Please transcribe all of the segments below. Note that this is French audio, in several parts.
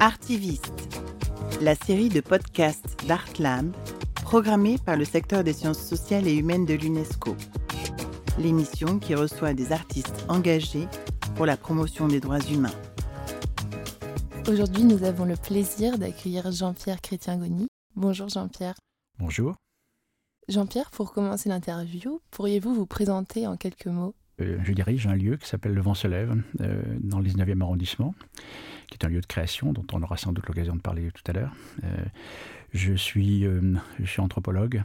Artiviste, la série de podcasts d'Artland programmée par le secteur des sciences sociales et humaines de l'UNESCO. L'émission qui reçoit des artistes engagés pour la promotion des droits humains. Aujourd'hui, nous avons le plaisir d'accueillir Jean-Pierre Chrétien-Goni. Bonjour Jean-Pierre. Bonjour. Jean-Pierre, pour commencer l'interview, pourriez-vous vous présenter en quelques mots? Je dirige un lieu qui s'appelle Le Vent se lève, euh, dans le 19e arrondissement, qui est un lieu de création dont on aura sans doute l'occasion de parler tout à l'heure. Euh, je, suis, je suis anthropologue,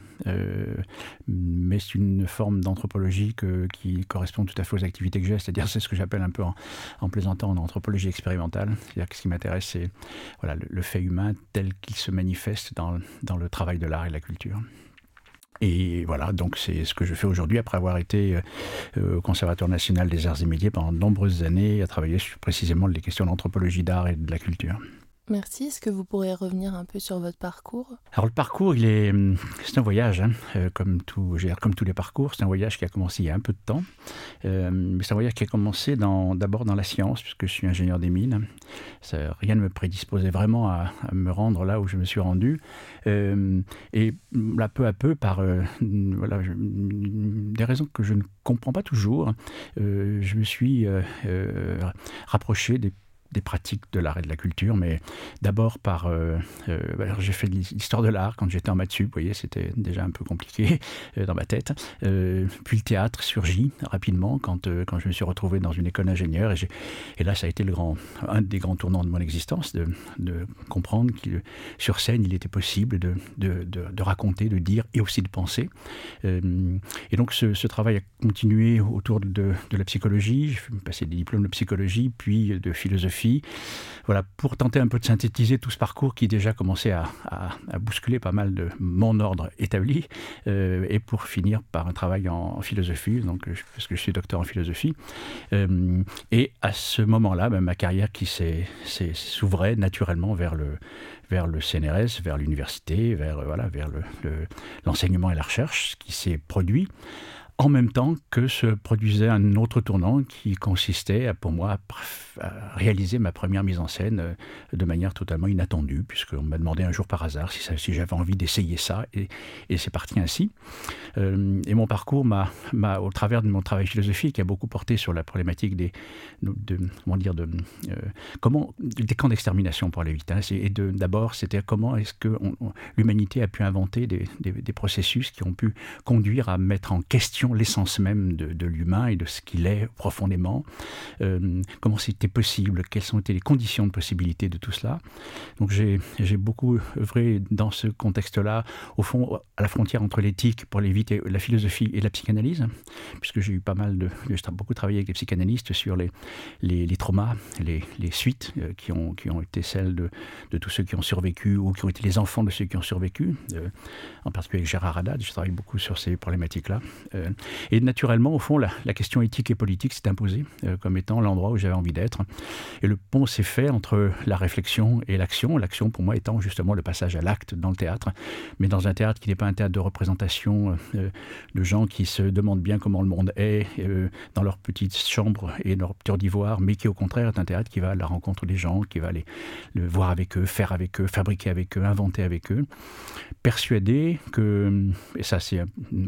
mais c'est une forme d'anthropologie qui correspond tout à fait aux activités que j'ai, c'est-à-dire c'est ce que j'appelle un peu en, plaisantant en anthropologie expérimentale. C'est-à-dire que ce qui m'intéresse, c'est voilà, le, fait humain tel qu'il se manifeste dans, dans le travail de l'art et de la culture. Et voilà, donc c'est ce que je fais aujourd'hui après avoir été euh, au Conservatoire national des arts et métiers pendant de nombreuses années, à travailler sur précisément les questions d'anthropologie d'art et de la culture. Merci. Est-ce que vous pourrez revenir un peu sur votre parcours? Alors le parcours, hum, c'est un voyage, hein, euh, comme tous les parcours. C'est un voyage qui a commencé il y a un peu de temps, euh, mais c'est un voyage qui a commencé d'abord dans la science, puisque je suis ingénieur des mines. Rien ne me prédisposait vraiment à, me rendre là où je me suis rendu, euh, et là peu à peu, par des raisons que je ne comprends pas toujours, je me suis rapproché des des pratiques de l'art et de la culture, mais d'abord par... Euh, euh, alors j'ai fait l'histoire de l'art quand j'étais en maths vous voyez, c'était déjà un peu compliqué euh, dans ma tête. puis le théâtre surgit rapidement quand, quand je me suis retrouvé dans une école d'ingénieur, et, et, là ça a été le grand, un des grands tournants de mon existence, de, de comprendre que sur scène il était possible de, de, de, raconter, de dire et aussi de penser. et donc ce, ce, travail a continué autour de, de la psychologie, j'ai passé des diplômes de psychologie, puis de philosophie voilà, pour tenter un peu de synthétiser tout ce parcours qui déjà commençait à, bousculer pas mal de mon ordre établi, euh, et pour finir par un travail en, philosophie, donc, parce que je suis docteur en philosophie. Euh, et à ce moment-là, ben, ma carrière qui s'ouvrait naturellement vers le, CNRS, vers l'université, vers, l'enseignement et la recherche, qui s'est produit en même temps que se produisait un autre tournant qui consistait pour moi à réaliser ma première mise en scène euh, de manière totalement inattendue, puisqu'on m'a demandé un jour par hasard si, j'avais envie d'essayer ça, et, c'est parti ainsi. Euh, et mon parcours au travers de mon travail philosophique, a beaucoup porté sur la problématique des, de, comment dire, euh, des camps d'extermination pour aller vite. Hein. et d'abord, c'était comment est-ce que l'humanité a pu inventer des processus qui ont pu conduire à mettre en question l'essence même de, l'humain et de ce qu'il est profondément. Euh, comment c'était possible? Quelles ont été les conditions de possibilité de tout cela? Donc j'ai beaucoup œuvré dans ce contexte-là, au fond, à la frontière entre l'éthique, pour l'éviter, la philosophie et la psychanalyse, puisque j'ai eu pas mal de... J'ai beaucoup travaillé avec les psychanalystes sur les, les, traumas, les, les suites euh, qui, ont, qui ont été celles de, de, tous ceux qui ont survécu ou qui ont été les enfants de ceux qui ont survécu, euh, en particulier avec Gérard Haddad, je travaille beaucoup sur ces problématiques-là. Et naturellement, au fond, la, question éthique et politique s'est imposée euh, comme étant l'endroit où j'avais envie d'être. Et le pont s'est fait entre la réflexion et l'action. L'action, pour moi, étant justement le passage à l'acte dans le théâtre, mais dans un théâtre qui n'est pas un théâtre de représentation euh, de gens qui se demandent bien comment le monde est euh, dans leur petite chambre et leur tour d'ivoire, mais qui au contraire est un théâtre qui va à la rencontre des gens, qui va aller le voir avec eux, faire avec eux, fabriquer avec eux, inventer avec eux, persuadé que, et ça c'est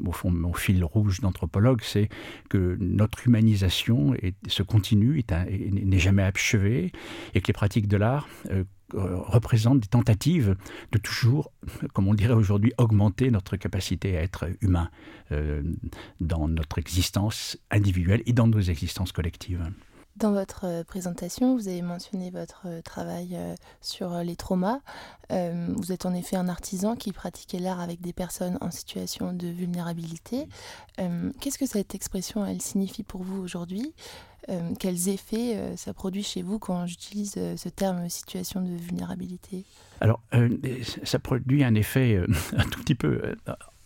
au fond mon fil rouge d'anthropologue, c'est que notre humanisation se continue, n'est jamais achevée, et que les pratiques de l'art euh, euh, représentent des tentatives de toujours, comme on dirait aujourd'hui, augmenter notre capacité à être humain euh, dans notre existence individuelle et dans nos existences collectives. Dans votre euh, présentation, vous avez mentionné votre euh, travail euh, sur les traumas. Vous êtes en effet un artisan qui pratiquait l'art avec des personnes en situation de vulnérabilité. Qu'est-ce que cette expression, elle signifie pour vous aujourd'hui? Quels effets ça produit chez vous quand j'utilise ce terme situation de vulnérabilité? Alors, ça produit un effet un tout petit peu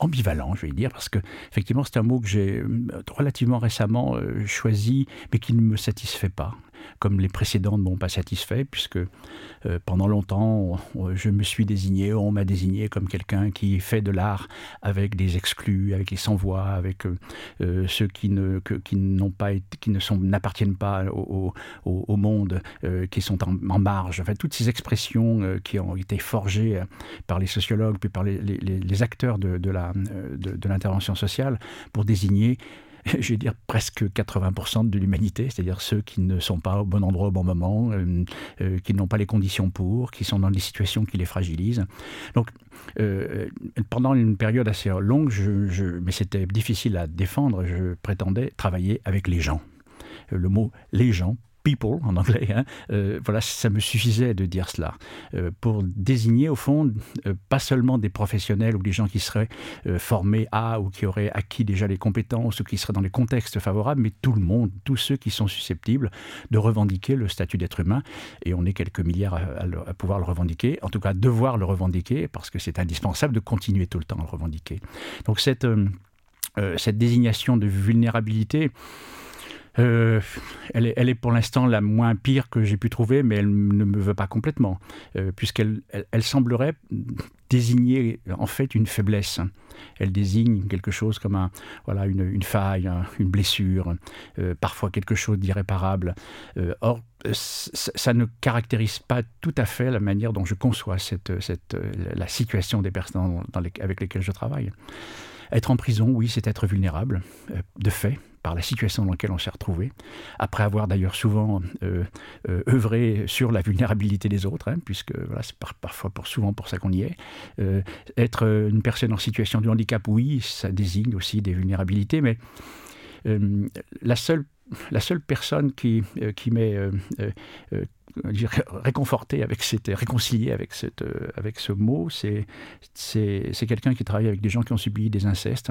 ambivalent, je vais dire, parce que effectivement c'est un mot que j'ai euh, relativement récemment euh, choisi, mais qui ne me satisfait pas. Comme les précédentes m'ont pas satisfait, puisque pendant longtemps, je me suis désigné, on m'a désigné comme quelqu'un qui fait de l'art avec des exclus, avec les sans-voix, avec ceux qui ne, qui n'ont pas qui ne sont, n'appartiennent pas au, au, monde, qui sont en, marge. Enfin, toutes ces expressions qui ont été forgées par les sociologues, puis par les, les, acteurs de, de, la, de l'intervention sociale, pour désigner je vais dire presque 80% de l'humanité, c'est-à-dire ceux qui ne sont pas au bon endroit au bon moment, euh, euh, qui n'ont pas les conditions pour, qui sont dans des situations qui les fragilisent. Donc, euh, pendant une période assez longue, mais c'était difficile à défendre, je prétendais travailler avec les gens. Le mot les gens people en anglais. Hein, euh, voilà, ça me suffisait de dire cela euh, pour désigner au fond euh, pas seulement des professionnels ou des gens qui seraient formés à ou qui auraient acquis déjà les compétences ou qui seraient dans les contextes favorables, mais tout le monde, tous ceux qui sont susceptibles de revendiquer le statut d'être humain. Et on est quelques milliards à, pouvoir le revendiquer, en tout cas devoir le revendiquer parce que c'est indispensable de continuer tout le temps à le revendiquer. Donc cette cette désignation de vulnérabilité, euh, elle, est, pour l'instant la moins pire que j'ai pu trouver, mais elle ne me veut pas complètement, euh, puisqu'elle elle, semblerait désigner en fait une faiblesse. Elle désigne quelque chose comme un, voilà, une, faille, une blessure, euh, parfois quelque chose d'irréparable. or, ça ne caractérise pas tout à fait la manière dont je conçois la situation des personnes avec lesquelles je travaille. Être en prison, oui, c'est être vulnérable, de fait par la situation dans laquelle on s'est retrouvé, après avoir d'ailleurs souvent euh, euh, œuvré sur la vulnérabilité des autres, hein, puisque voilà, c'est parfois pour, souvent pour ça qu'on y est. Euh, être une personne en situation de handicap, oui, ça désigne aussi des vulnérabilités, mais la seule la seule personne qui, qui m'est réconforté avec cette, réconcilié avec, cette, avec ce mot, c'est, c'est, quelqu'un qui travaille avec des gens qui ont subi des incestes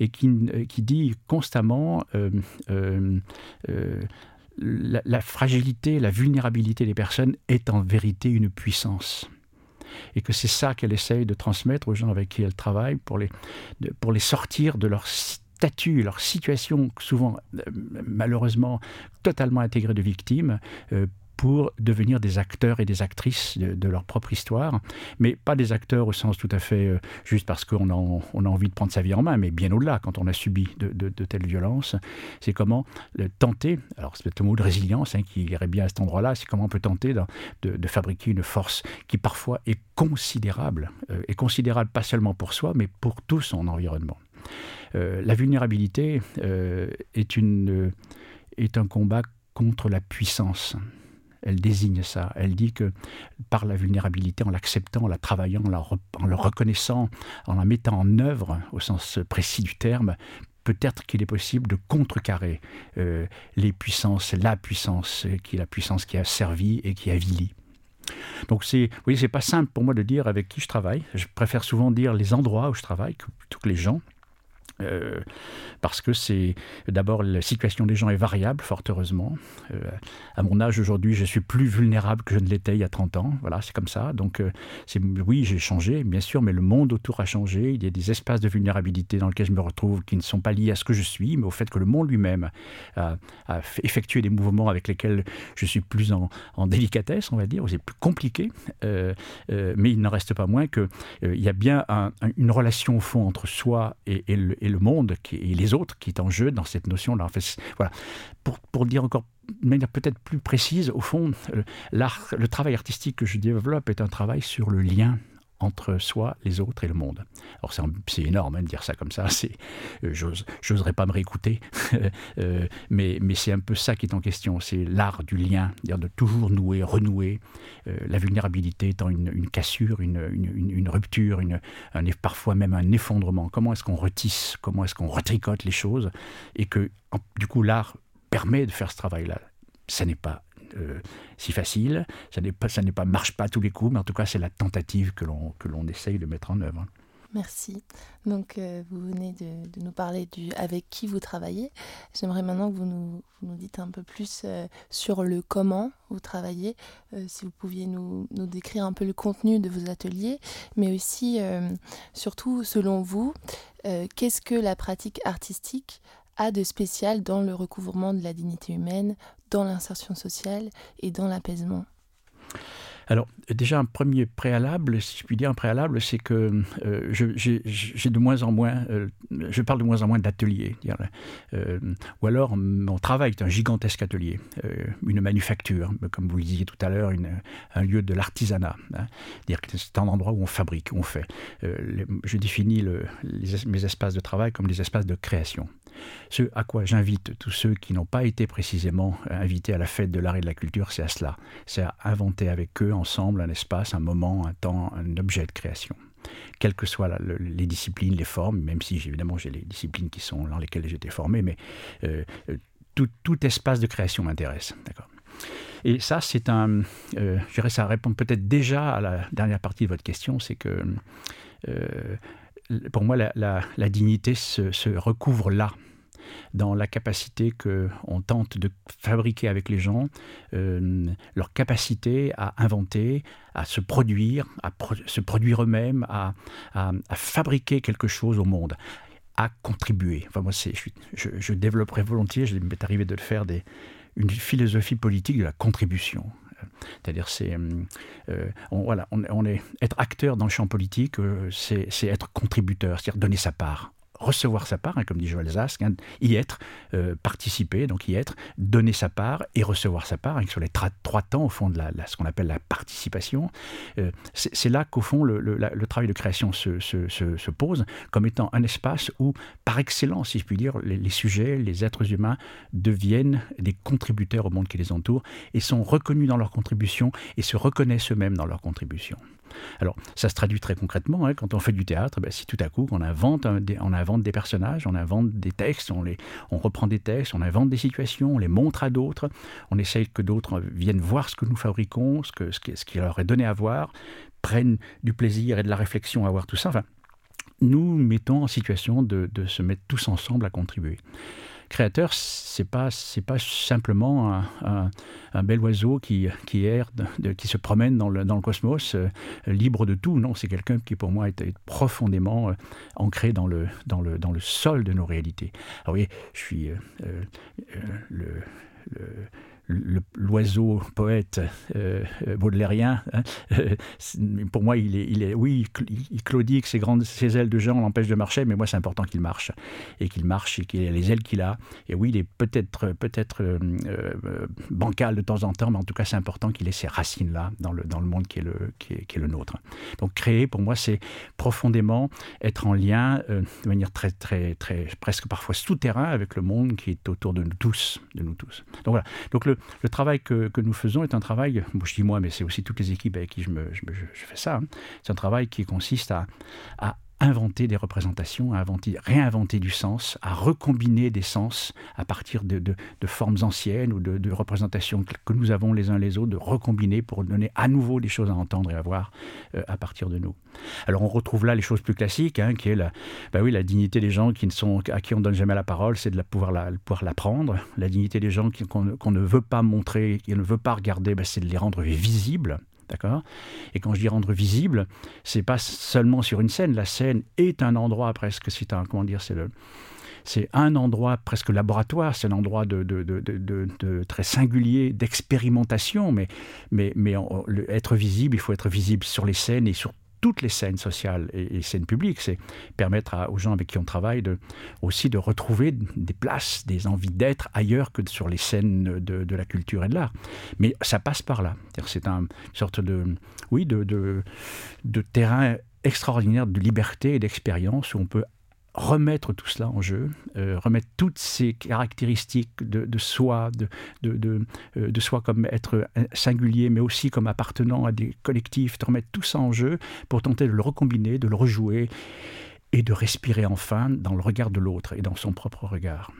et qui, qui dit constamment euh, euh, euh, la, fragilité, la vulnérabilité des personnes est en vérité une puissance et que c'est ça qu'elle essaye de transmettre aux gens avec qui elle travaille pour les, pour les sortir de leur statut, leur situation, souvent malheureusement totalement intégrée de victimes, pour devenir des acteurs et des actrices de, leur propre histoire, mais pas des acteurs au sens tout à fait euh, juste parce qu'on a, on a envie de prendre sa vie en main, mais bien au-delà, quand on a subi de, telles violences, c'est comment tenter, alors c'est le mot de résilience hein, qui irait bien à cet endroit-là, c'est comment on peut tenter de, fabriquer une force qui parfois est considérable, euh, et considérable pas seulement pour soi, mais pour tout son environnement. Euh, la vulnérabilité est, une, est un combat contre la puissance elle désigne ça. Elle dit que par la vulnérabilité, en l'acceptant, en la travaillant, en la, le reconnaissant, en la mettant en œuvre, au sens précis du terme, peut-être qu'il est possible de contrecarrer euh, les puissances, la puissance qui est la puissance qui a servi et qui avilit. Donc c'est, oui, c'est pas simple pour moi de dire avec qui je travaille. Je préfère souvent dire les endroits où je travaille plutôt que les gens. Euh, parce que c'est d'abord la situation des gens est variable, fort heureusement. Euh, à mon âge aujourd'hui, je suis plus vulnérable que je ne l'étais il y a 30 ans. Voilà, c'est comme ça. Donc, euh, oui, j'ai changé, bien sûr, mais le monde autour a changé. Il y a des espaces de vulnérabilité dans lesquels je me retrouve qui ne sont pas liés à ce que je suis, mais au fait que le monde lui-même a, effectué des mouvements avec lesquels je suis plus en, délicatesse, on va dire, c'est plus compliqué. mais il n'en reste pas moins qu'il il y a bien une relation au fond entre soi et, le, et le monde et les autres qui est en jeu dans cette notion-là. Fait, voilà. Pour, pour dire encore de manière peut-être plus précise, au fond, euh, l'art, le travail artistique que je développe est un travail sur le lien entre soi, les autres et le monde. Alors c'est énorme hein, de dire ça comme ça, c'est, euh, j'oserais pas me réécouter, euh, mais, c'est un peu ça qui est en question, c'est l'art du lien, dire de toujours nouer, renouer, euh, la vulnérabilité étant une, cassure, une, rupture, un, parfois même un effondrement. Comment est-ce qu'on retisse, comment est-ce qu'on retricote les choses, et que du coup l'art permet de faire ce travail-là? Ça n'est pas euh, si facile. Ça n'est pas, ça n'est pas marche pas tous les coups, mais en tout cas c'est la tentative que l'on que l'on essaye de mettre en œuvre. Merci. Donc, euh, vous venez de, nous parler du avec qui vous travaillez. J'aimerais maintenant que vous nous, vous nous dites un peu plus euh, sur le comment vous travaillez. si vous pouviez nous, nous, décrire un peu le contenu de vos ateliers, mais aussi, surtout, selon vous, qu'est-ce que la pratique artistique a de spécial dans le recouvrement de la dignité humaine, dans l'insertion sociale et dans l'apaisement alors, déjà, un premier préalable, si je puis dire un préalable, c'est que euh, j'ai de moins en moins, euh, je parle de moins en moins d'ateliers. Euh, ou alors, mon travail est un gigantesque atelier, une manufacture, comme vous le disiez tout à l'heure, un lieu de l'artisanat. Hein. C'est un endroit où on fabrique, où on fait. je définis mes espaces de travail comme des espaces de création. Ce à quoi j'invite tous ceux qui n'ont pas été précisément invités à la fête de l'art et de la culture, c'est à cela. C'est à inventer avec eux ensemble un espace, un moment, un temps, un objet de création quelles que soient les disciplines, les formes, même si évidemment j'ai les disciplines qui sont dans lesquelles j'étais formé, mais euh, tout, espace de création m'intéresse. D'accord. Et ça, c'est un. Euh, je dirais, ça répond peut-être déjà à la dernière partie de votre question, c'est que euh, pour moi, la, dignité se, recouvre là, dans la capacité qu'on tente de fabriquer avec les gens, euh, leur capacité à inventer, à se produire, à se produire eux-mêmes, à, fabriquer quelque chose au monde, à contribuer. Enfin, moi, je, je, développerai volontiers, je m'est arrivé de le faire, une philosophie politique de la contribution. C'est-à-dire, c'est euh, voilà, on, est être acteur dans le champ politique, euh, c'est être contributeur, c'est-à-dire donner sa part recevoir sa part, hein, comme dit Joël Zask, hein, y être, euh, participer, donc y être, donner sa part et recevoir sa part, hein, sur les trois temps au fond de la, ce qu'on appelle la participation. Euh, c'est là qu'au fond le, travail de création se, se, se, pose comme étant un espace où, par excellence, si je puis dire, les, sujets, les êtres humains deviennent des contributeurs au monde qui les entoure et sont reconnus dans leur contribution et se reconnaissent eux-mêmes dans leur contribution. Alors, ça se traduit très concrètement. Hein, quand on fait du théâtre, ben, si tout à coup on invente, des, on invente des personnages, on invente des textes, on, les, on reprend des textes, on invente des situations, on les montre à d'autres, on essaye que d'autres viennent voir ce que nous fabriquons, ce, que, ce, qui, leur est donné à voir, prennent du plaisir et de la réflexion à voir tout ça. Enfin, nous mettons en situation de se mettre tous ensemble à contribuer créateur, c'est pas c'est pas simplement un, bel oiseau qui qui erre, qui se promène dans le, dans le cosmos euh, libre de tout. Non, c'est quelqu'un qui pour moi est, profondément euh, ancré dans le dans le dans le sol de nos réalités. Alors oui, je suis euh, le l'oiseau poète euh, euh, baudelairien, hein, euh, pour moi, il est, oui, il claudie que ses, grandes, ses ailes de géant l'empêchent de marcher, mais moi, c'est important qu'il marche, et qu'il marche, et qu'il ait les ailes qu'il a. Et oui, il est peut-être peut-être bancal de temps en temps, mais en tout cas, c'est important qu'il ait ses racines-là dans le, dans le monde qui est le, qui est, qui est le nôtre. Donc, créer, pour moi, c'est profondément être en lien, de manière très, très, très, presque parfois souterrain avec le monde qui est autour de nous tous. De nous tous. Donc, voilà. Donc, le, le travail que, nous faisons est un travail, je dis moi, mais c'est aussi toutes les équipes avec qui je, fais ça, hein. c'est un travail qui consiste à inventer des représentations, à inventer, réinventer du sens, à recombiner des sens à partir de, formes anciennes ou de, représentations que nous avons les uns les autres, de recombiner pour donner à nouveau des choses à entendre et à voir euh, à partir de nous. Alors on retrouve là les choses plus classiques, hein, qui est la, bah oui, la dignité des gens qui ne sont, à qui on ne donne jamais la parole, c'est de la pouvoir, la, pouvoir l'apprendre. La dignité des gens qu'on ne veut pas montrer, qu'on ne veut pas regarder, bah, c'est de les rendre visibles. D'accord. Et quand je dis rendre visible, c'est pas seulement sur une scène. La scène est un endroit presque, c'est un, comment dire, c'est le, c'est un endroit presque laboratoire, c'est un endroit de, de, de, de très singulier d'expérimentation, mais, mais, mais être visible, il faut être visible sur les scènes et sur toutes les scènes sociales et, scènes publiques. C'est permettre aux gens avec qui on travaille aussi de retrouver des places, des envies d'être ailleurs que sur les scènes de, la culture et de l'art. Mais ça passe par là. C'est une sorte de, oui, de, de terrain extraordinaire de liberté et d'expérience où on peut remettre tout cela en jeu, euh, remettre toutes ces caractéristiques de, soi, de, de, euh, de, soi comme être singulier, mais aussi comme appartenant à des collectifs, de remettre tout ça en jeu pour tenter de le recombiner, de le rejouer et de respirer enfin dans le regard de l'autre et dans son propre regard.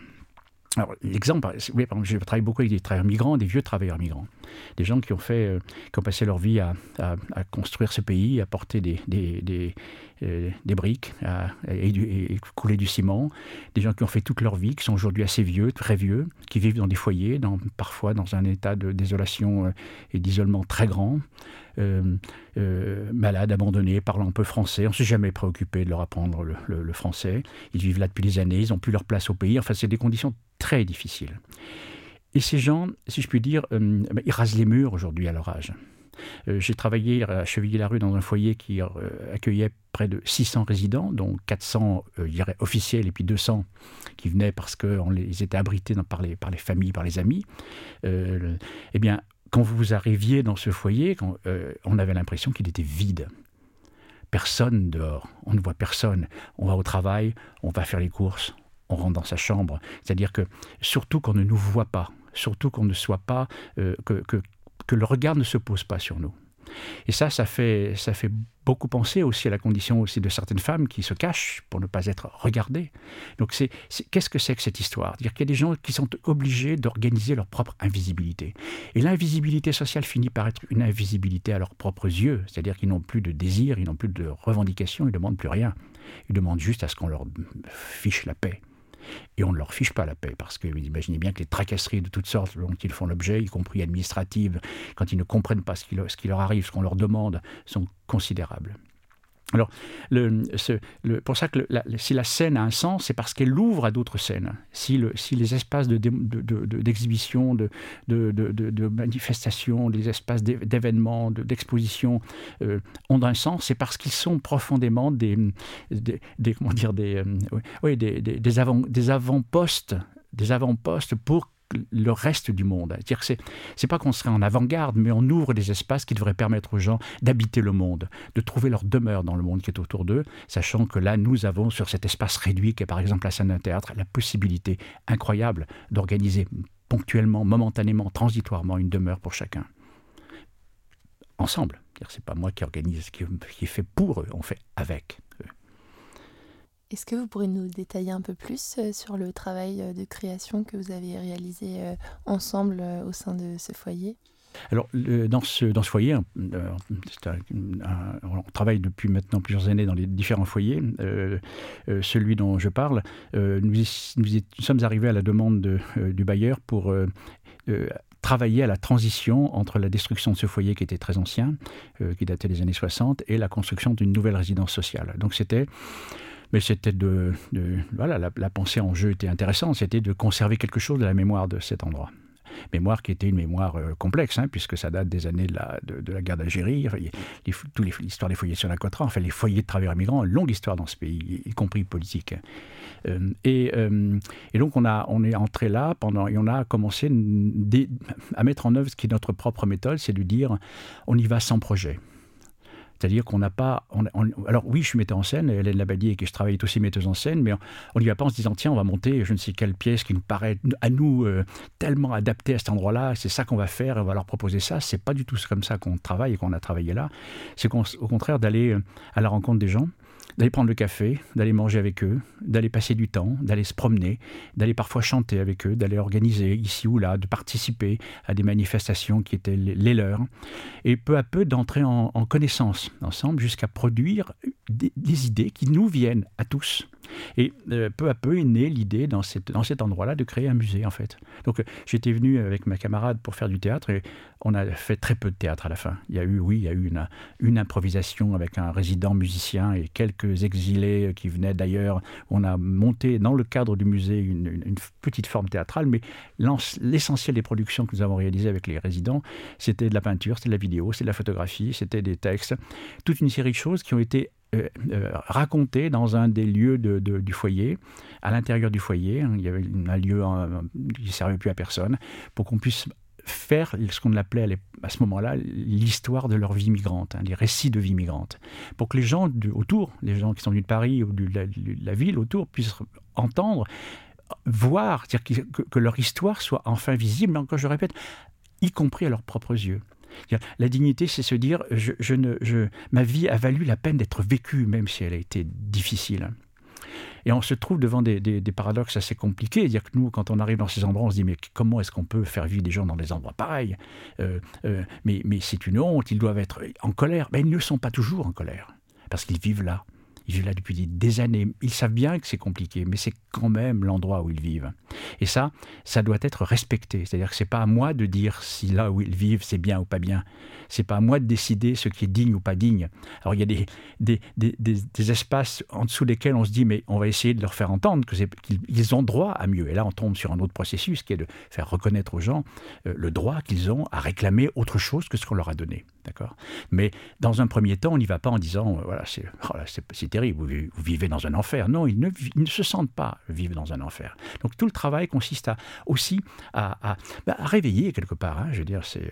Alors, l'exemple, oui, je travaille beaucoup avec des travailleurs migrants, des vieux travailleurs migrants, des gens qui ont fait, euh, qui ont passé leur vie à, construire ce pays, à porter des, des, des, euh, briques, à, et, couler du ciment, des gens qui ont fait toute leur vie, qui sont aujourd'hui assez vieux, très vieux, qui vivent dans des foyers, dans, parfois dans un état de désolation euh, et d'isolement très grand, malades, abandonnés, parlant peu français. On ne s'est jamais préoccupé de leur apprendre le, le, français. Ils vivent là depuis des années, ils n'ont plus leur place au pays. Enfin, c'est des conditions très difficile. Et ces gens, si je puis dire, euh, ils rasent les murs aujourd'hui à leur âge. Euh, j'ai travaillé à Chevillers-la-Rue dans un foyer qui euh, accueillait près de 600 résidents, dont 400 je dirais, officiels et puis 200 qui venaient parce qu'ils étaient abrités par, les, par les familles, par les amis. eh bien, quand vous arriviez dans ce foyer, on avait l'impression qu'il était vide personne dehors, on ne voit personne. On va au travail, on va faire les courses, on rentre dans sa chambre. C'est-à-dire que surtout qu'on ne nous voit pas, surtout qu'on ne soit pas, euh, que, que, le regard ne se pose pas sur nous. Et ça, ça fait, ça fait beaucoup penser aussi à la condition aussi de certaines femmes qui se cachent pour ne pas être regardées. Donc, qu'est-ce que c'est que cette histoire? Dire qu'il y a des gens qui sont obligés d'organiser leur propre invisibilité. Et l'invisibilité sociale finit par être une invisibilité à leurs propres yeux. C'est-à-dire qu'ils n'ont plus de désir, ils n'ont plus de revendications, ils ne demandent plus rien. Ils demandent juste à ce qu'on leur fiche la paix. Et on ne leur fiche pas la paix, parce que vous imaginez bien que les tracasseries de toutes sortes dont ils font l'objet, y compris administratives, quand ils ne comprennent pas ce qui, leur arrive, ce qu'on leur demande, sont considérables. Alors, pour ça que si la scène a un sens, c'est parce qu'elle ouvre à d'autres scènes. Si, les espaces d'exhibition, de, de, manifestation, les espaces d'événements, d'exposition euh, ont un sens, c'est parce qu'ils sont profondément des, comment dire, des, euh, oui, des avant-postes pour le reste du monde. C'est-à-dire que c'est pas qu'on serait en avant-garde, mais on ouvre des espaces qui devraient permettre aux gens d'habiter le monde, de trouver leur demeure dans le monde qui est autour d'eux, sachant que là, nous avons sur cet espace réduit, qui est par exemple la scène d'un théâtre, la possibilité incroyable d'organiser ponctuellement, momentanément, transitoirement une demeure pour chacun. Ensemble. C'est pas moi qui organise, qui, qui fait pour eux, on fait avec. Est-ce que vous pourriez nous détailler un peu plus euh, sur le travail euh, de création que vous avez réalisé euh, ensemble au sein de ce foyer? Alors, dans, ce, dans ce foyer, on travaille depuis maintenant plusieurs années dans les différents foyers. celui dont je parle, nous, sommes arrivés à la demande du bailleur pour travailler à la transition entre la destruction de ce foyer qui était très ancien, qui datait des années 60, et la construction d'une nouvelle résidence sociale. Donc, c'était mais c'était de, voilà, la, pensée en jeu était intéressante, c'était de conserver quelque chose de la mémoire de cet endroit. Mémoire qui était une mémoire euh, complexe, hein, puisque ça date des années de la, de, la guerre d'Algérie, l'histoire des foyers sur la Côte enfin les foyers de travailleurs migrants, longue histoire dans ce pays, y compris politique. Euh, et, euh, et, donc on, a, on est entré là pendant, et on a commencé à mettre en œuvre ce qui est notre propre méthode, c'est de dire on y va sans projet. C'est-à-dire qu'on n'a pas. alors oui, je suis metteur en scène, Hélène Labadie, et je travaille aussi metteuse en scène, mais on n'y va pas en se disant tiens, on va monter je ne sais quelle pièce qui nous paraît à nous euh, tellement adaptée à cet endroit-là, c'est ça qu'on va faire, on va leur proposer ça. C'est pas du tout comme ça qu'on travaille et qu'on a travaillé là. C'est au contraire d'aller euh, à la rencontre des gens d'aller prendre le café, d'aller manger avec eux, d'aller passer du temps, d'aller se promener, d'aller parfois chanter avec eux, d'aller organiser ici ou là, de participer à des manifestations qui étaient les leurs, et peu à peu d'entrer en, connaissance ensemble jusqu'à produire des idées qui nous viennent à tous et euh, peu à peu est née l'idée dans, cet endroit-là de créer un musée en fait. Donc euh, j'étais venu avec ma camarade pour faire du théâtre et on a fait très peu de théâtre à la fin. Il y a eu, oui, il y a eu une, improvisation avec un résident musicien et quelques exilés qui venaient d'ailleurs. On a monté dans le cadre du musée une, une petite forme théâtrale, mais l'essentiel des productions que nous avons réalisées avec les résidents, c'était de la peinture, c'était de la vidéo, c'était de la photographie, c'était des textes, toute une série de choses qui ont été euh, euh, raconté dans un des lieux du foyer, à l'intérieur du foyer. Hein, il y avait un lieu qui ne servait plus à personne, pour qu'on puisse faire ce qu'on appelait à ce moment-là l'histoire de leur vie migrante, hein, les récits de vie migrante, pour que les gens autour, les gens qui sont venus de Paris ou de la, ville autour, puissent entendre, voir, dire que, leur histoire soit enfin visible, encore je répète, y compris à leurs propres yeux. La dignité, c'est se dire, ma vie a valu la peine d'être vécue, même si elle a été difficile. Et on se trouve devant des, paradoxes assez compliqués. C'est-à-dire que nous, quand on arrive dans ces endroits, on se dit mais comment est-ce qu'on peut faire vivre des gens dans des endroits pareils? Euh, euh, Mais, mais c'est une honte, ils doivent être en colère. Mais ils ne sont pas toujours en colère, parce qu'ils vivent là. Ils vivent là depuis des années. Ils savent bien que c'est compliqué, mais c'est quand même l'endroit où ils vivent. Et ça, ça doit être respecté. C'est-à-dire que c'est pas à moi de dire si là où ils vivent c'est bien ou pas bien. C'est pas à moi de décider ce qui est digne ou pas digne. Alors il y a des, des, des, des, espaces en dessous desquels on se dit mais on va essayer de leur faire entendre qu'ils ont droit à mieux. Et là on tombe sur un autre processus qui est de faire reconnaître aux gens euh, le droit qu'ils ont à réclamer autre chose que ce qu'on leur a donné. Mais dans un premier temps, on n'y va pas en disant, euh, voilà, c'est voilà, vous, vivez dans un enfer. Non, ils ne, se sentent pas vivre dans un enfer. Donc tout le travail consiste aussi à, à, bah, réveiller quelque part, hein, je veux dire, c'est,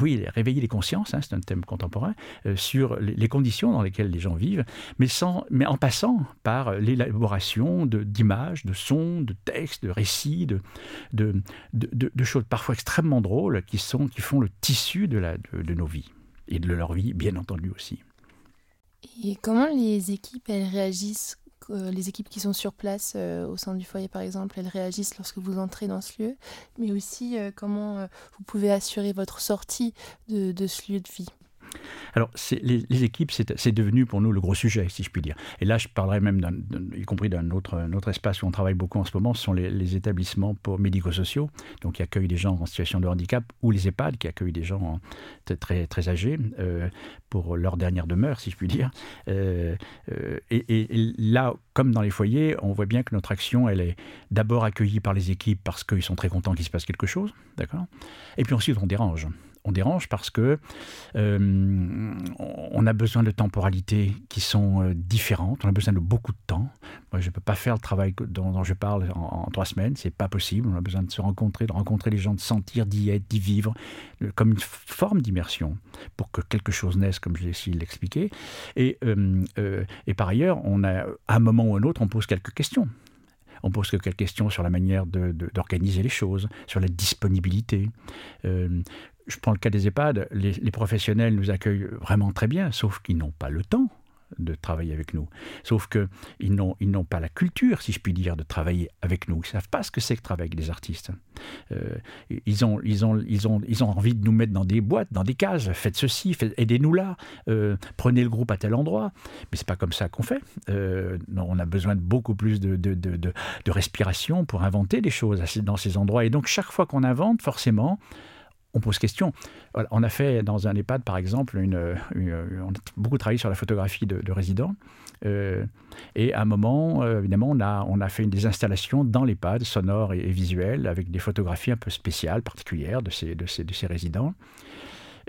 oui, réveiller les consciences, hein, c'est un thème contemporain, euh, sur les, conditions dans lesquelles les gens vivent, mais, en passant par l'élaboration d'images, de, sons, de textes, de récits, de, choses parfois extrêmement drôles qui, font le tissu de nos vies et de leur vie, bien entendu aussi. Et comment les équipes, elles réagissent euh, les équipes qui sont sur place euh, au sein du foyer, par exemple, elles réagissent lorsque vous entrez dans ce lieu, mais aussi euh, comment vous pouvez assurer votre sortie de ce lieu de vie? Alors, les, les, équipes, c'est devenu pour nous le gros sujet, si je puis dire. Et là, je parlerai même, y compris d'un autre, autre, espace où on travaille beaucoup en ce moment, ce sont les, établissements pour médico-sociaux, qui accueillent des gens en situation de handicap, ou les EHPAD, qui accueillent des gens très, très âgés euh, pour leur dernière demeure, si je puis dire. Euh, euh, et, là, comme dans les foyers, on voit bien que notre action, elle est d'abord accueillie par les équipes parce qu'ils sont très contents qu'il se passe quelque chose, d'accord? Et puis ensuite, on dérange on dérange parce que euh, on a besoin de temporalités qui sont euh, différentes. On a besoin de beaucoup de temps. Moi, je ne peux pas faire le travail dont, je parle en, trois semaines. C'est pas possible. On a besoin de se rencontrer, de rencontrer les gens, de sentir, d'y être, d'y vivre, comme une forme d'immersion pour que quelque chose naisse, comme j'ai essayé de l'expliquer. Et, euh, et par ailleurs, on a, à un moment ou à un autre, on pose quelques questions. On pose quelques questions sur la manière d'organiser les choses, sur la disponibilité je prends le cas des EHPAD, les, professionnels nous accueillent vraiment très bien, sauf qu'ils n'ont pas le temps de travailler avec nous. Sauf qu'ils n'ont, ils n'ont pas la culture, si je puis dire, de travailler avec nous. Ils ne savent pas ce que c'est que travailler avec des artistes. Euh, ils, ont, ils, ont, ils, ont, ils ont envie de nous mettre dans des boîtes, dans des cases. Faites ceci, aidez-nous là, euh, prenez le groupe à tel endroit. Mais c'est pas comme ça qu'on fait. Euh, on a besoin de beaucoup plus de, de, de, de respiration pour inventer des choses dans ces endroits. Et donc chaque fois qu'on invente, forcément, on pose question. On a fait dans un EHPAD, par exemple, une, on a beaucoup travaillé sur la photographie de, résidents. Euh, et à un moment, euh, évidemment, on a, on a fait des installations dans l'EHPAD, sonores et, visuelles, avec des photographies un peu spéciales, particulières de ces, de ces, de ces résidents.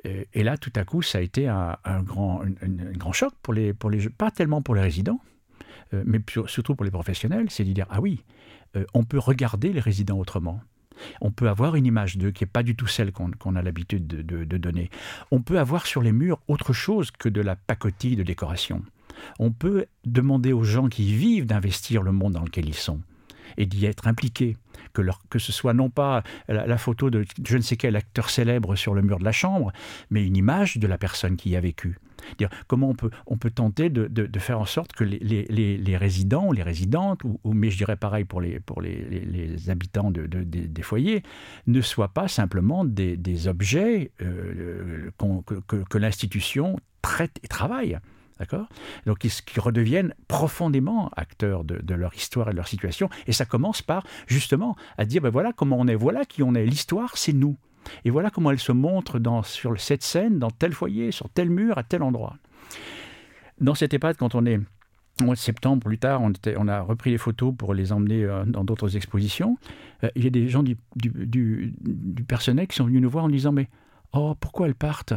Et, là, tout à coup, ça a été un, grand, choc pour les, pour les, pas tellement pour les résidents, euh, mais surtout pour les professionnels, c'est de dire ah oui, on peut regarder les résidents autrement on peut avoir une image d'eux qui n'est pas du tout celle qu'on a l'habitude de, donner. On peut avoir sur les murs autre chose que de la pacotille de décoration. On peut demander aux gens qui vivent d'investir le monde dans lequel ils sont et d'y être impliqués. Que, ce soit non pas la, photo de je ne sais quel acteur célèbre sur le mur de la chambre, mais une image de la personne qui y a vécu. Dire, comment on peut, on peut tenter de, de, faire en sorte que les, les, les, résidents, les résidentes, ou, mais je dirais pareil pour les, pour les, habitants de, des foyers, ne soient pas simplement des, des objets euh, que, que, l'institution traite et travaille. Donc, qui redeviennent profondément acteurs de, leur histoire et de leur situation. Et ça commence par, justement, à dire ben voilà comment on est, voilà qui on est. L'histoire, c'est nous. Et voilà comment elle se montre dans, sur cette scène, dans tel foyer, sur tel mur, à tel endroit. Dans cette EHPAD, quand on est au mois de septembre, plus tard, on, a repris les photos pour les emmener euh, dans d'autres expositions. Euh, il y a des gens du, du, du, personnel qui sont venus nous voir en disant Mais oh, pourquoi elles partent?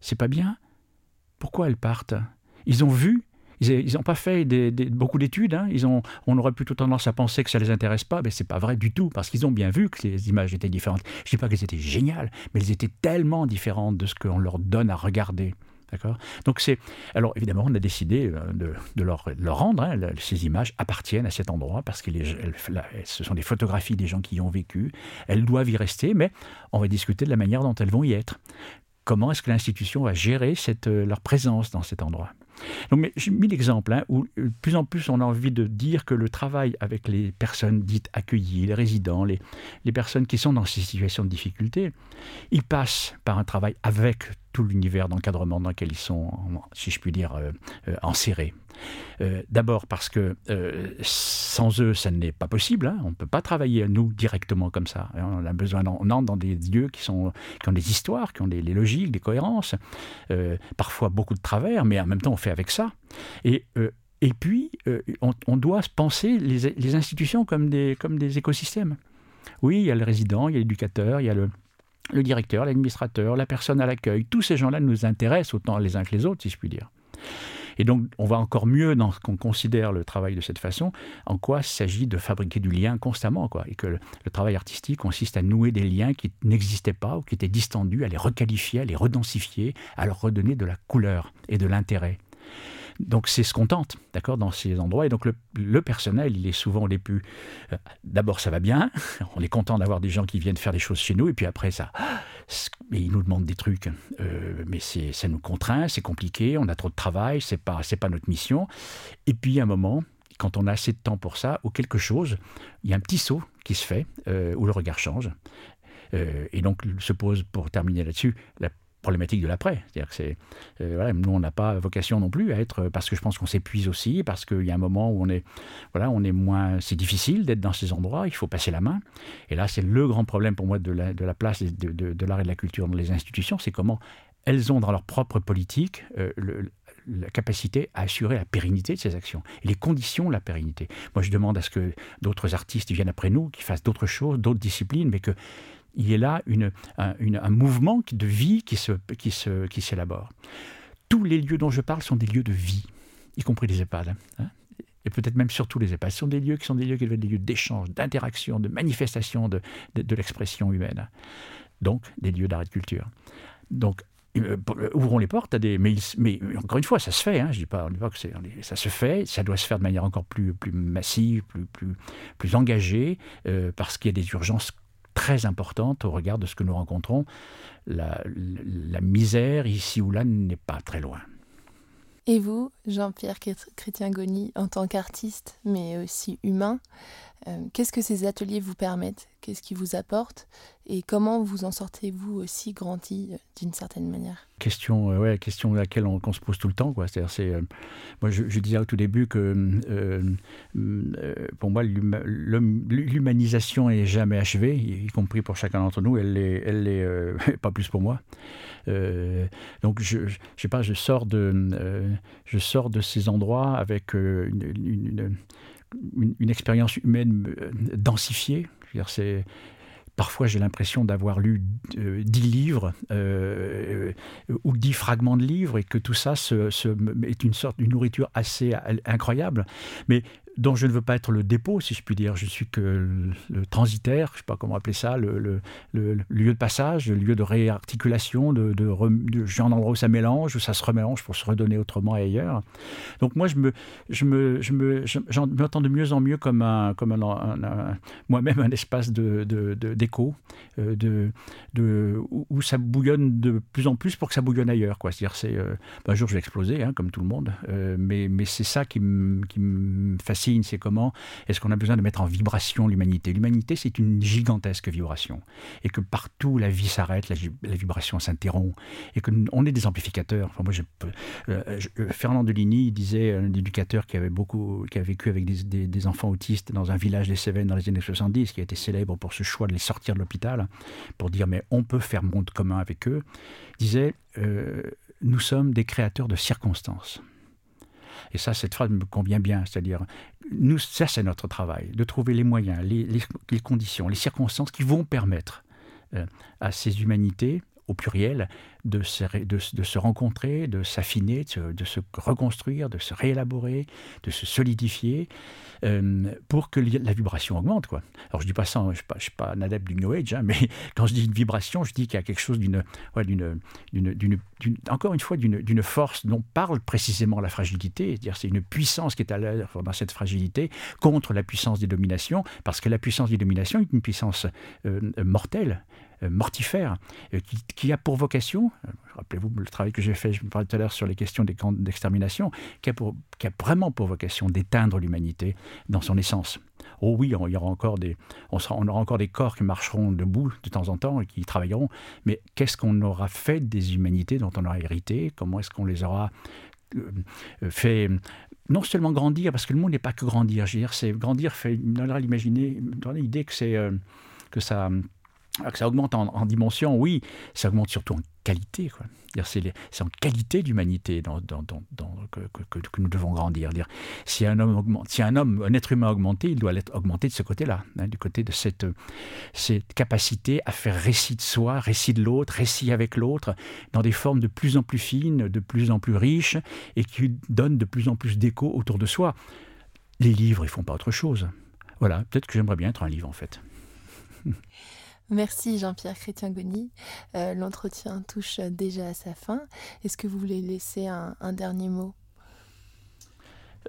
C'est pas bien? Pourquoi elles partent? Ils ont vu ils n'ont pas fait beaucoup d'études. Hein. On aurait plutôt tendance à penser que ça ne les intéresse pas, mais c'est pas vrai du tout, parce qu'ils ont bien vu que les images étaient différentes. Je ne dis pas qu'elles étaient géniales, mais elles étaient tellement différentes de ce qu'on leur donne à regarder. D'accord? Donc c'est alors évidemment on a décidé euh, de, leur, rendre hein, ces images appartiennent à cet endroit parce que ce sont des photographies des gens qui y ont vécu. Elles doivent y rester, mais on va discuter de la manière dont elles vont y être. Comment est-ce que l'institution va gérer euh, leur présence dans cet endroit? Donc, mais j'ai mis l'exemple hein, où de plus en plus on a envie de dire que le travail avec les personnes dites accueillies, les résidents, les, personnes qui sont dans ces situations de difficulté, il passe par un travail avec tout l'univers d'encadrement dans lequel ils sont, si je puis dire, euh, euh, enserrés. Euh, d'abord parce que sans eux, ça n'est pas possible. Hein. On ne peut pas travailler nous directement comme ça. On a besoin, on entre dans des lieux qui, ont des histoires, qui ont des, logiques, des cohérences, parfois beaucoup de travers, mais en même temps on fait avec ça. Et et puis, on, on, doit penser les, les, institutions comme des, comme des écosystèmes. Oui, il y a le résident, il y a l'éducateur, il y a le, le directeur, l'administrateur, la personne à l'accueil, tous ces gens-là nous intéressent autant les uns que les autres, si je puis dire. Et donc, on va encore mieux dans ce qu'on considère le travail de cette façon, en quoi il s'agit de fabriquer du lien constamment, quoi. Et que le, travail artistique consiste à nouer des liens qui n'existaient pas ou qui étaient distendus, à les requalifier, à les redensifier, à leur redonner de la couleur et de l'intérêt. Donc c'est ce qu'on tente, d'accord, dans ces endroits. Et donc le, personnel, il est souvent les plus... Euh, d'abord, ça va bien, on est content d'avoir des gens qui viennent faire des choses chez nous, et puis après, ça... Mais ils nous demandent des trucs, euh, mais ça nous contraint, c'est compliqué, on a trop de travail, c'est pas, pas notre mission. Et puis, à un moment, quand on a assez de temps pour ça, ou quelque chose, il y a un petit saut qui se fait, euh, où le regard change. et donc se pose, pour terminer là-dessus, la problématique de l'après. C'est-à-dire que c'est, euh, voilà, nous, on n'a pas vocation non plus à être, parce que je pense qu'on s'épuise aussi, parce qu'il y a un moment où on est, voilà, on est moins, c'est difficile d'être dans ces endroits, il faut passer la main. Et là, c'est le grand problème pour moi de la, de la place de, de, l'art et de la culture dans les institutions, c'est comment elles ont dans leur propre politique euh, la capacité à assurer la pérennité de ces actions et les conditions de la pérennité. Moi, je demande à ce que d'autres artistes viennent après nous, qui fassent d'autres choses, d'autres disciplines, mais que il y a là une, un, mouvement de vie qui, se, qui, se, qui s'élabore. Tous les lieux dont je parle sont des lieux de vie, y compris les EHPAD. Hein. et peut-être même surtout les EHPAD. Ce sont des lieux qui sont des lieux qui doivent être des lieux d'échange, d'interaction, de manifestation de, de, l'expression humaine. Donc, des lieux d'art et de culture. Donc, euh, euh, ouvrons les portes à des. Mais, encore une fois, ça se fait. Hein, je dis pas, pas que ça se fait. Ça doit se faire de manière encore plus, plus massive, plus, plus, plus engagée, euh, parce qu'il y a des urgences très importante au regard de ce que nous rencontrons. La, misère, ici ou là, n'est pas très loin. Et vous, Jean-Pierre Chrétien-Goni, en tant qu'artiste, mais aussi humain, qu'est-ce que ces ateliers vous permettent? Qu'est-ce qu'ils vous apportent? Et comment vous en sortez-vous aussi grandi euh, d'une certaine manière? Question, euh, ouais, question à laquelle on, se pose tout le temps. Quoi. C'est, c'est, moi, je, disais au tout début que pour moi, l'humanisation n'est jamais achevée, y, compris pour chacun d'entre nous. Elle n'est elle est, pas plus pour moi. donc, je, je, sais pas, je sors de, je sors de ces endroits avec une, expérience humaine euh, densifiée. Parfois, j'ai l'impression d'avoir lu euh, dix livres euh, ou dix fragments de livres et que tout ça est une sorte de nourriture assez incroyable. Mais dont je ne veux pas être le dépôt, si je puis dire. Je suis que le, transitaire, je ne sais pas comment appeler ça, le, lieu de passage, le lieu de réarticulation, de, de, de, un endroit où ça mélange, où ça se remélange pour se redonner autrement ailleurs. Donc moi, je me, je me, je me, j'en m'entends de mieux en mieux comme un, comme un, moi-même un espace de, d'écho, euh, de, de, où ça bouillonne de plus en plus pour que ça bouillonne ailleurs. Quoi. C'est-à-dire, c'est, euh, un jour je vais exploser, hein, comme tout le monde, euh, mais, mais c'est ça qui me, qui me c'est comment est-ce qu'on a besoin de mettre en vibration l'humanité? L'humanité, c'est une gigantesque vibration. Et que partout, la vie s'arrête, la, vibration s'interrompt. Et qu'on est des amplificateurs. Enfin, moi, je, euh, euh, Fernand Deligny disait, un éducateur qui avait, beaucoup, qui a vécu avec des, enfants autistes dans un village des Cévennes dans les années 70, qui a été célèbre pour ce choix de les sortir de l'hôpital, pour dire, mais on peut faire monde commun avec eux, disait, euh, nous sommes des créateurs de circonstances. Et ça, cette phrase me convient bien, c'est-à-dire, nous, ça c'est notre travail, de trouver les moyens, les, conditions, les circonstances qui vont permettre euh, à ces humanités, au pluriel, de se, de, se rencontrer, de s'affiner, de, se reconstruire, de se réélaborer, de se solidifier, euh, pour que la vibration augmente. Quoi. Alors je dis pas ça, je ne suis, suis, pas un adepte du New Age, hein, mais quand je dis une vibration, je dis qu'il y a quelque chose d'une, d'une, d'une, encore une fois, d'une force dont parle précisément la fragilité, c'est-à-dire c'est une puissance qui est à l'œuvre dans cette fragilité contre la puissance des dominations, parce que la puissance des dominations est une puissance euh, mortelle. Mortifère, qui, a pour vocation, rappelez-vous le travail que j'ai fait, je me parlais tout à l'heure sur les questions des camps d'extermination, qui, a vraiment pour vocation d'éteindre l'humanité dans son essence. Oh oui, il y aura encore des, on, on, aura encore des corps qui marcheront debout de temps en temps et qui travailleront, mais qu'est-ce qu'on aura fait des humanités dont on aura hérité? Comment est-ce qu'on les aura fait non seulement grandir, parce que le monde n'est pas que grandir, je c'est grandir fait, l'imaginer, dans l'idée que c'est euh, que ça que ça augmente en, dimension, oui, ça augmente surtout en qualité. C'est en qualité d'humanité dans, que, nous devons grandir. Dire, si un homme augmente, si un homme, un être humain a augmenté, il doit être augmenté de ce côté-là, hein, du côté de cette, cette capacité à faire récit de soi, récit de l'autre, récit avec l'autre, dans des formes de plus en plus fines, de plus en plus riches, et qui donnent de plus en plus d'écho autour de soi. Les livres, ils font pas autre chose. Voilà, peut-être que j'aimerais bien être un livre en fait. Merci Jean-Pierre Chrétien-Goni. Euh, l'entretien touche déjà à sa fin. Est-ce que vous voulez laisser un, dernier mot?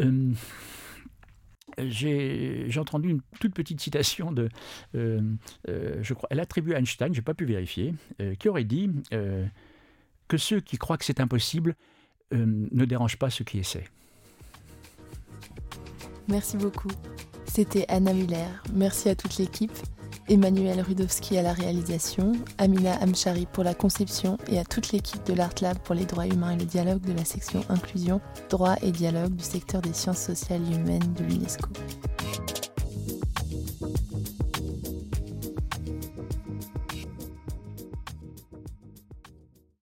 Euh, J'ai entendu une toute petite citation de, euh, je crois, elle attribue à Einstein, je n'ai pas pu vérifier, qui aurait dit que ceux qui croient que c'est impossible ne dérangent pas ceux qui essaient. Merci beaucoup. C'était Anna Muller. Merci à toute l'équipe. Emmanuel Rudowski à la réalisation, Amina Amchari pour la conception et à toute l'équipe de l'Art Lab pour les droits humains et le dialogue de la section inclusion, droit et dialogue du secteur des sciences sociales et humaines de l'UNESCO.